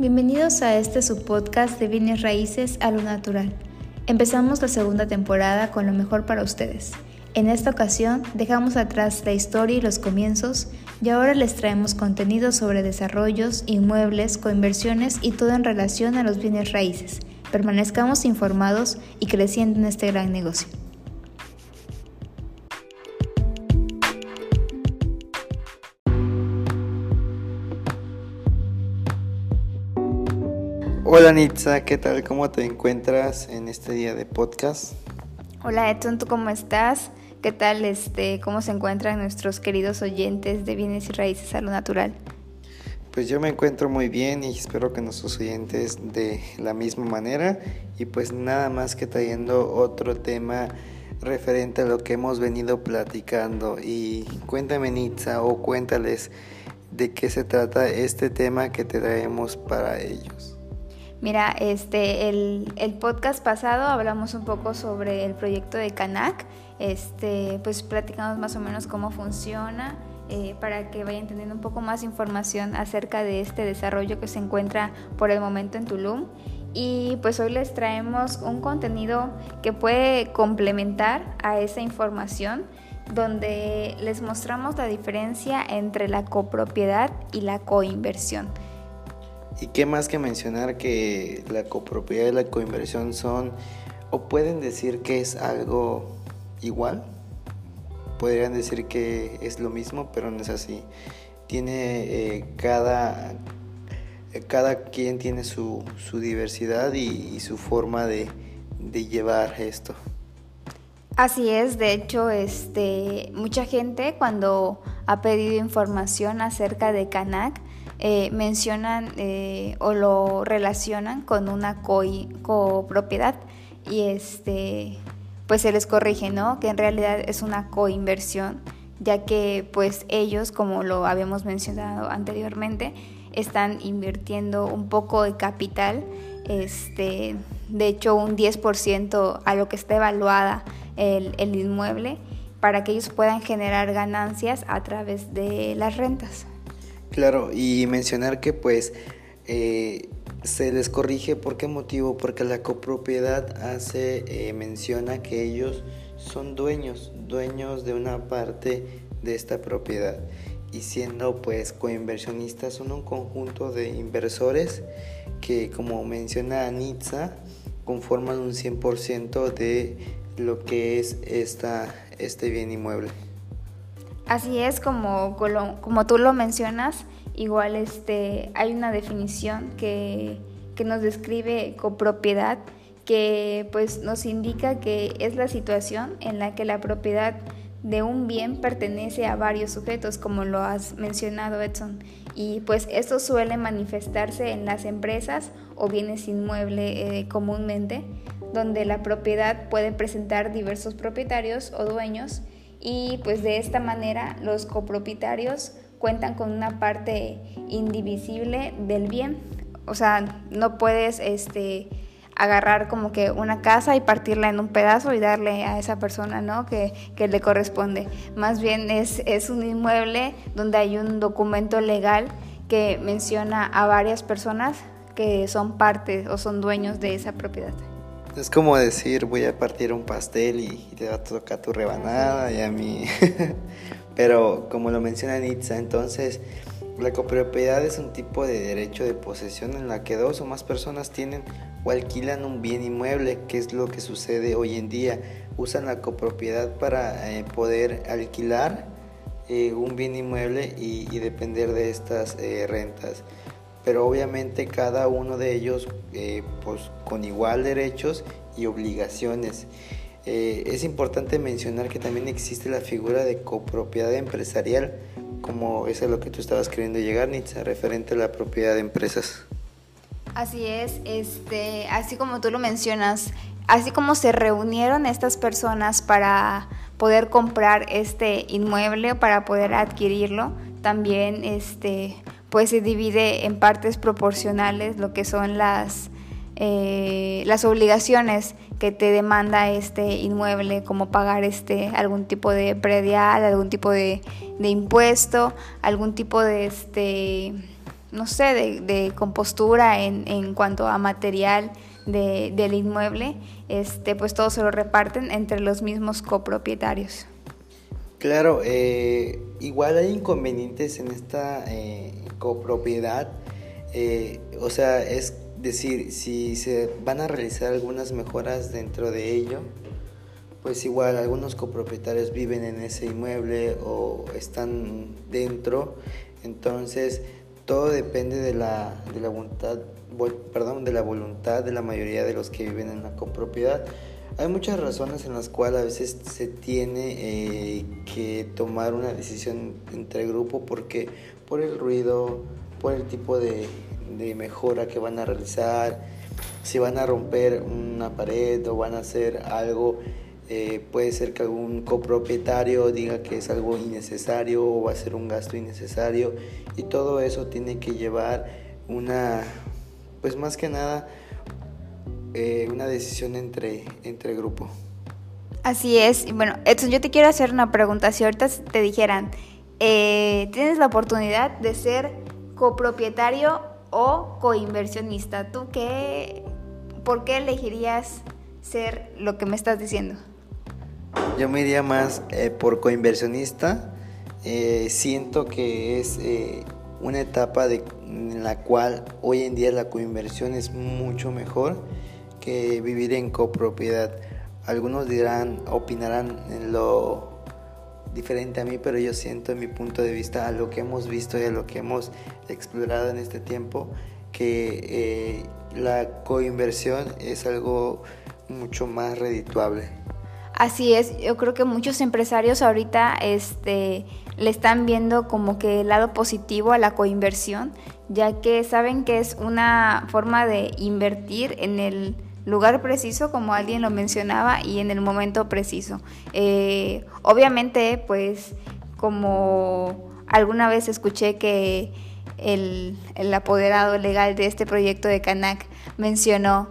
Bienvenidos a este subpodcast de bienes raíces a lo natural. Empezamos la segunda temporada con lo mejor para ustedes. En esta ocasión dejamos atrás la historia y los comienzos y ahora les traemos contenido sobre desarrollos, inmuebles, coinversiones y todo en relación a los bienes raíces. Permanezcamos informados y creciendo en este gran negocio. Hola Nitza, ¿qué tal? ¿Cómo te encuentras en este día de podcast? Hola Edson, ¿tú cómo estás? ¿Qué tal? Este, ¿Cómo se encuentran nuestros queridos oyentes de bienes y raíces a lo natural? Pues yo me encuentro muy bien y espero que nuestros oyentes de la misma manera y pues nada más que trayendo otro tema referente a lo que hemos venido platicando y cuéntame Nitza o cuéntales de qué se trata este tema que te traemos para ellos. Mira, este, el, el, podcast pasado hablamos un poco sobre el proyecto de Canac, este, pues platicamos más o menos cómo funciona, eh, para que vayan teniendo un poco más información acerca de este desarrollo que se encuentra por el momento en Tulum. Y pues hoy les traemos un contenido que puede complementar a esa información donde les mostramos la diferencia entre la copropiedad y la coinversión. Y qué más que mencionar que la copropiedad y la coinversión son o pueden decir que es algo igual. Podrían decir que es lo mismo, pero no es así. Tiene eh, cada, cada quien tiene su, su diversidad y, y, su forma de, de llevar esto. Así es, de hecho, este, mucha gente cuando ha pedido información acerca de Canac, eh, mencionan eh, o lo relacionan con una copropiedad y este pues se les corrige, ¿no? Que en realidad es una coinversión, ya que pues ellos, como lo habíamos mencionado anteriormente, están invirtiendo un poco de capital, este, de hecho un 10% a lo que está evaluada el, el inmueble, para que ellos puedan generar ganancias a través de las rentas. Claro, y mencionar que pues eh, se les corrige por qué motivo, porque la copropiedad hace, eh, menciona que ellos son dueños, dueños de una parte de esta propiedad y siendo pues coinversionistas son un conjunto de inversores que como menciona Anitza conforman un 100% de lo que es esta, este bien inmueble. Así es, como, como tú lo mencionas, igual este, hay una definición que, que nos describe copropiedad, que pues nos indica que es la situación en la que la propiedad de un bien pertenece a varios sujetos, como lo has mencionado Edson. Y pues esto suele manifestarse en las empresas o bienes inmuebles eh, comúnmente, donde la propiedad puede presentar diversos propietarios o dueños y pues de esta manera los copropietarios cuentan con una parte indivisible del bien. O sea, no puedes este, agarrar como que una casa y partirla en un pedazo y darle a esa persona ¿no? que, que le corresponde. Más bien es, es un inmueble donde hay un documento legal que menciona a varias personas que son parte o son dueños de esa propiedad. Es como decir, voy a partir un pastel y, te va a tocar tu rebanada y a mí. Pero como lo menciona Nitza, entonces la copropiedad es un tipo de derecho de posesión en la que dos o más personas tienen o alquilan un bien inmueble, que es lo que sucede hoy en día. Usan la copropiedad para eh, poder alquilar eh, un bien inmueble y, depender de estas eh, rentas pero obviamente cada uno de ellos eh, pues, con igual derechos y obligaciones. Eh, es importante mencionar que también existe la figura de copropiedad empresarial, como es a lo que tú estabas queriendo llegar, Nitza, referente a la propiedad de empresas. Así es, este, así como tú lo mencionas, así como se reunieron estas personas para poder comprar este inmueble para poder adquirirlo, también este, pues se divide en partes proporcionales lo que son las, eh, las obligaciones que te demanda este inmueble, como pagar este, algún tipo de predial, algún tipo de, impuesto, algún tipo de, este, no sé, de, compostura en, en, cuanto a material de, del inmueble, este, pues todo se lo reparten entre los mismos copropietarios. Claro, eh, igual hay inconvenientes en esta eh, copropiedad, eh, o sea, es decir, si se van a realizar algunas mejoras dentro de ello, pues igual algunos copropietarios viven en ese inmueble o están dentro, entonces todo depende de la, de la voluntad, perdón, de la voluntad de la mayoría de los que viven en la copropiedad. Hay muchas razones en las cuales a veces se tiene eh, que tomar una decisión entre grupo porque por el ruido, por el tipo de, de mejora que van a realizar, si van a romper una pared o van a hacer algo eh, puede ser que algún copropietario diga que es algo innecesario o va a ser un gasto innecesario y todo eso tiene que llevar una, pues más que nada, eh, una decisión entre, entre grupo. Así es. Y bueno, Edson, yo te quiero hacer una pregunta. Si ahorita te dijeran, eh, tienes la oportunidad de ser copropietario o coinversionista, ¿tú qué, por qué elegirías ser lo que me estás diciendo? Yo me iría más eh, por coinversionista. Eh, siento que es eh, una etapa de, en la cual hoy en día la coinversión es mucho mejor que vivir en copropiedad. Algunos dirán, opinarán en lo diferente a mí, pero yo siento en mi punto de vista a lo que hemos visto y a lo que hemos explorado en este tiempo que la coinversión es algo mucho más redituable. Así es, yo creo que muchos empresarios ahorita este, le están viendo como que el lado positivo a la coinversión, ya que saben que es una forma de invertir en el lugar preciso, como alguien lo mencionaba, y en el momento preciso. Eh, obviamente, pues como alguna vez escuché que el, el apoderado legal de este proyecto de Canac mencionó,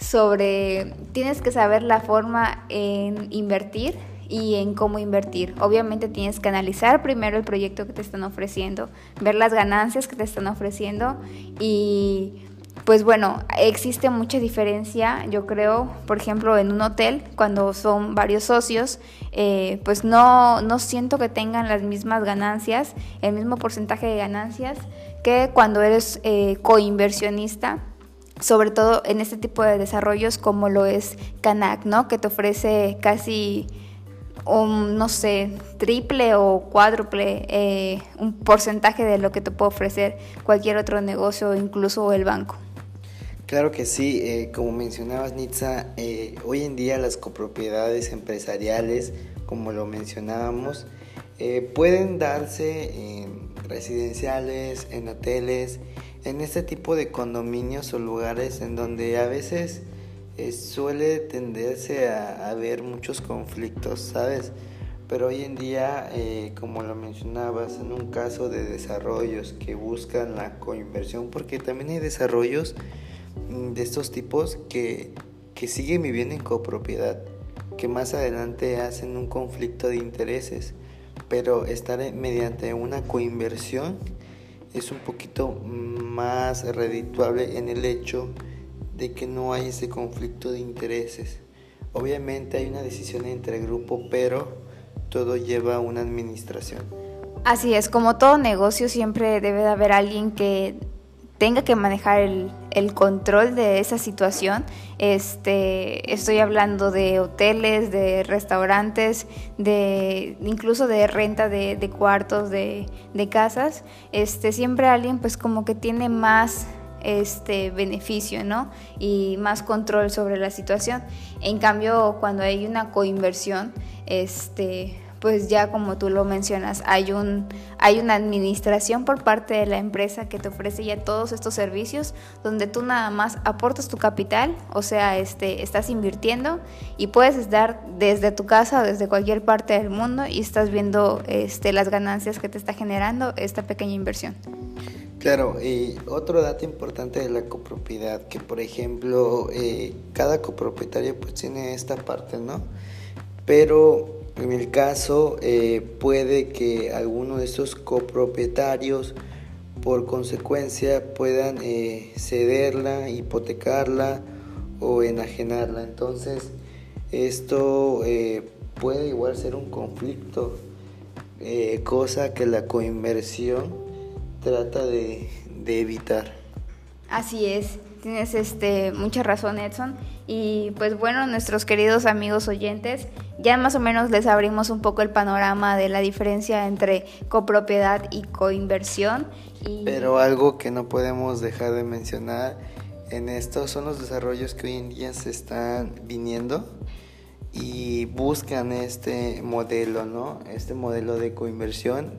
sobre tienes que saber la forma en invertir y en cómo invertir. Obviamente tienes que analizar primero el proyecto que te están ofreciendo, ver las ganancias que te están ofreciendo y pues bueno, existe mucha diferencia, yo creo, por ejemplo, en un hotel, cuando son varios socios, eh, pues no, no siento que tengan las mismas ganancias, el mismo porcentaje de ganancias que cuando eres eh, coinversionista sobre todo en este tipo de desarrollos como lo es Canac, ¿no? Que te ofrece casi un, no sé, triple o cuádruple eh, un porcentaje de lo que te puede ofrecer cualquier otro negocio, incluso el banco. Claro que sí, eh, como mencionabas Nitza, eh, hoy en día las copropiedades empresariales, como lo mencionábamos, pueden darse en residenciales, en hoteles, en este tipo de condominios o lugares en donde a veces eh, suele tenderse a haber muchos conflictos, ¿sabes? Pero hoy en día, eh, como lo mencionabas, en un caso de desarrollos que buscan la coinversión, porque también hay desarrollos de estos tipos que, que siguen viviendo en copropiedad, que más adelante hacen un conflicto de intereses, pero estar mediante una coinversión es un poquito más redituable en el hecho de que no hay ese conflicto de intereses. Obviamente hay una decisión entre grupo, pero todo lleva a una administración. Así es, como todo negocio siempre debe de haber alguien que tenga que manejar el, el, control de esa situación. Este, estoy hablando de hoteles, de restaurantes, de incluso de renta de, cuartos, de, de, casas. Este, siempre alguien pues como que tiene más este beneficio, ¿no? Y más control sobre la situación. En cambio, cuando hay una coinversión, este pues ya como tú lo mencionas, hay, un, hay una administración por parte de la empresa que te ofrece ya todos estos servicios, donde tú nada más aportas tu capital, o sea, este, estás invirtiendo y puedes estar desde tu casa o desde cualquier parte del mundo y estás viendo este, las ganancias que te está generando esta pequeña inversión. Claro, y otro dato importante de la copropiedad, que por ejemplo, eh, cada copropietario pues tiene esta parte, ¿no? Pero en el caso, eh, puede que alguno de estos copropietarios por consecuencia puedan eh, cederla, hipotecarla o enajenarla. Entonces esto eh, puede igual ser un conflicto, eh, cosa que la coinversión trata de, de evitar. Así es, tienes este, mucha razón Edson. Y pues bueno, nuestros queridos amigos oyentes, ya más o menos les abrimos un poco el panorama de la diferencia entre copropiedad y coinversión. Pero algo que no podemos dejar de mencionar en esto son los desarrollos que hoy en día se están viniendo y buscan este modelo, ¿no? Este modelo de coinversión,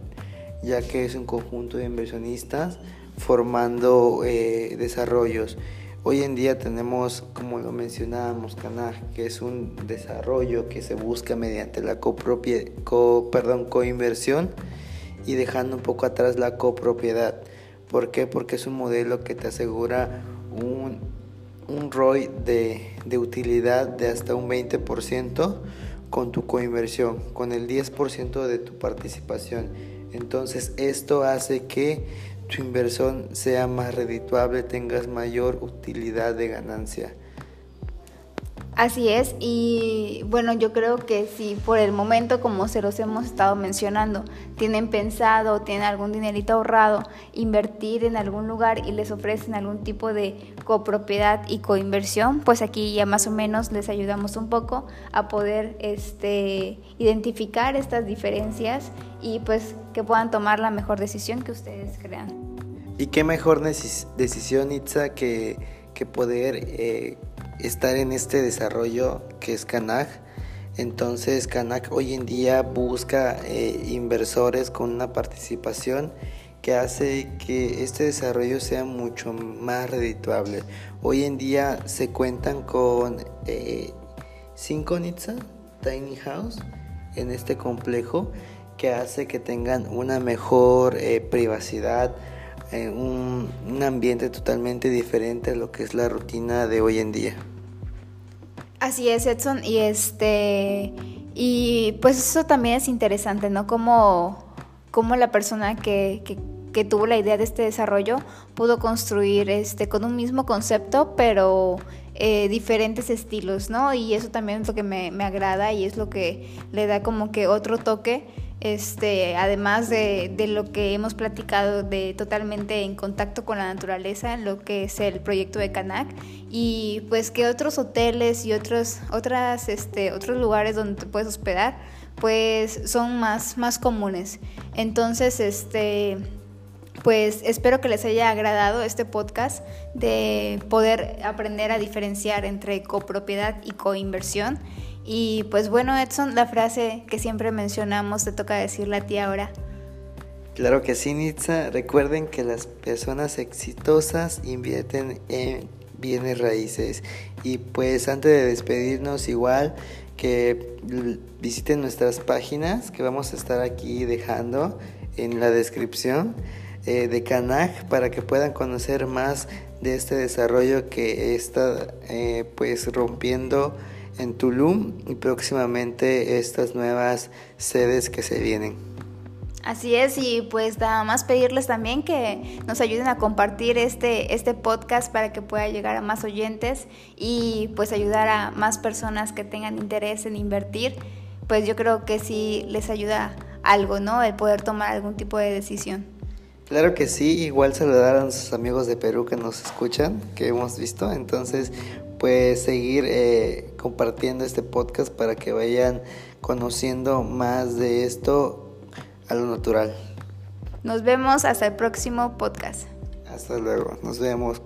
ya que es un conjunto de inversionistas formando eh, desarrollos. Hoy en día tenemos, como lo mencionábamos, Canaj, que es un desarrollo que se busca mediante la copropia, co, perdón, coinversión y dejando un poco atrás la copropiedad. ¿Por qué? Porque es un modelo que te asegura un, un ROI de, de utilidad de hasta un 20% con tu coinversión, con el 10% de tu participación. Entonces esto hace que tu inversión sea más redituable, tengas mayor utilidad de ganancia. Así es, y bueno, yo creo que si por el momento, como se los hemos estado mencionando, tienen pensado, tienen algún dinerito ahorrado, invertir en algún lugar y les ofrecen algún tipo de copropiedad y coinversión, pues aquí ya más o menos les ayudamos un poco a poder este, identificar estas diferencias y pues que puedan tomar la mejor decisión que ustedes crean. ¿Y qué mejor decisión, Itza, que, que poder... Eh, estar en este desarrollo que es Canac. Entonces Canac hoy en día busca eh, inversores con una participación que hace que este desarrollo sea mucho más redituable. Hoy en día se cuentan con eh, cinco Nitsa Tiny House en este complejo que hace que tengan una mejor eh, privacidad, un ambiente totalmente diferente a lo que es la rutina de hoy en día. Así es, Edson, y este y pues eso también es interesante, ¿no? Como, como la persona que, que, tuvo la idea de este desarrollo pudo construir este con un mismo concepto, pero eh, diferentes estilos, ¿no? Y eso también es lo que me, me agrada y es lo que le da como que otro toque este, además de, lo que hemos platicado de totalmente en contacto con la naturaleza, lo que es el proyecto de Canac, y pues que otros hoteles y otros, otras, este, otros lugares donde te puedes hospedar, pues son más, más comunes. Entonces, este, pues espero que les haya agradado este podcast de poder aprender a diferenciar entre copropiedad y coinversión. Y pues bueno, Edson, la frase que siempre mencionamos te toca decirla a ti ahora. Claro que sí, Nitza. Recuerden que las personas exitosas invierten en bienes raíces. Y pues antes de despedirnos, igual que visiten nuestras páginas que vamos a estar aquí dejando en la descripción eh, de Canaj para que puedan conocer más de este desarrollo que está eh, pues rompiendo en Tulum y próximamente estas nuevas sedes que se vienen. Así es, y pues nada más pedirles también que nos ayuden a compartir este, este podcast para que pueda llegar a más oyentes y pues ayudar a más personas que tengan interés en invertir. Pues yo creo que sí les ayuda algo, ¿no? El poder tomar algún tipo de decisión. Claro que sí, igual saludar a nuestros amigos de Perú que nos escuchan, que hemos visto. Entonces, pues seguir eh, compartiendo este podcast para que vayan conociendo más de esto a lo natural. Nos vemos hasta el próximo podcast. Hasta luego, nos vemos.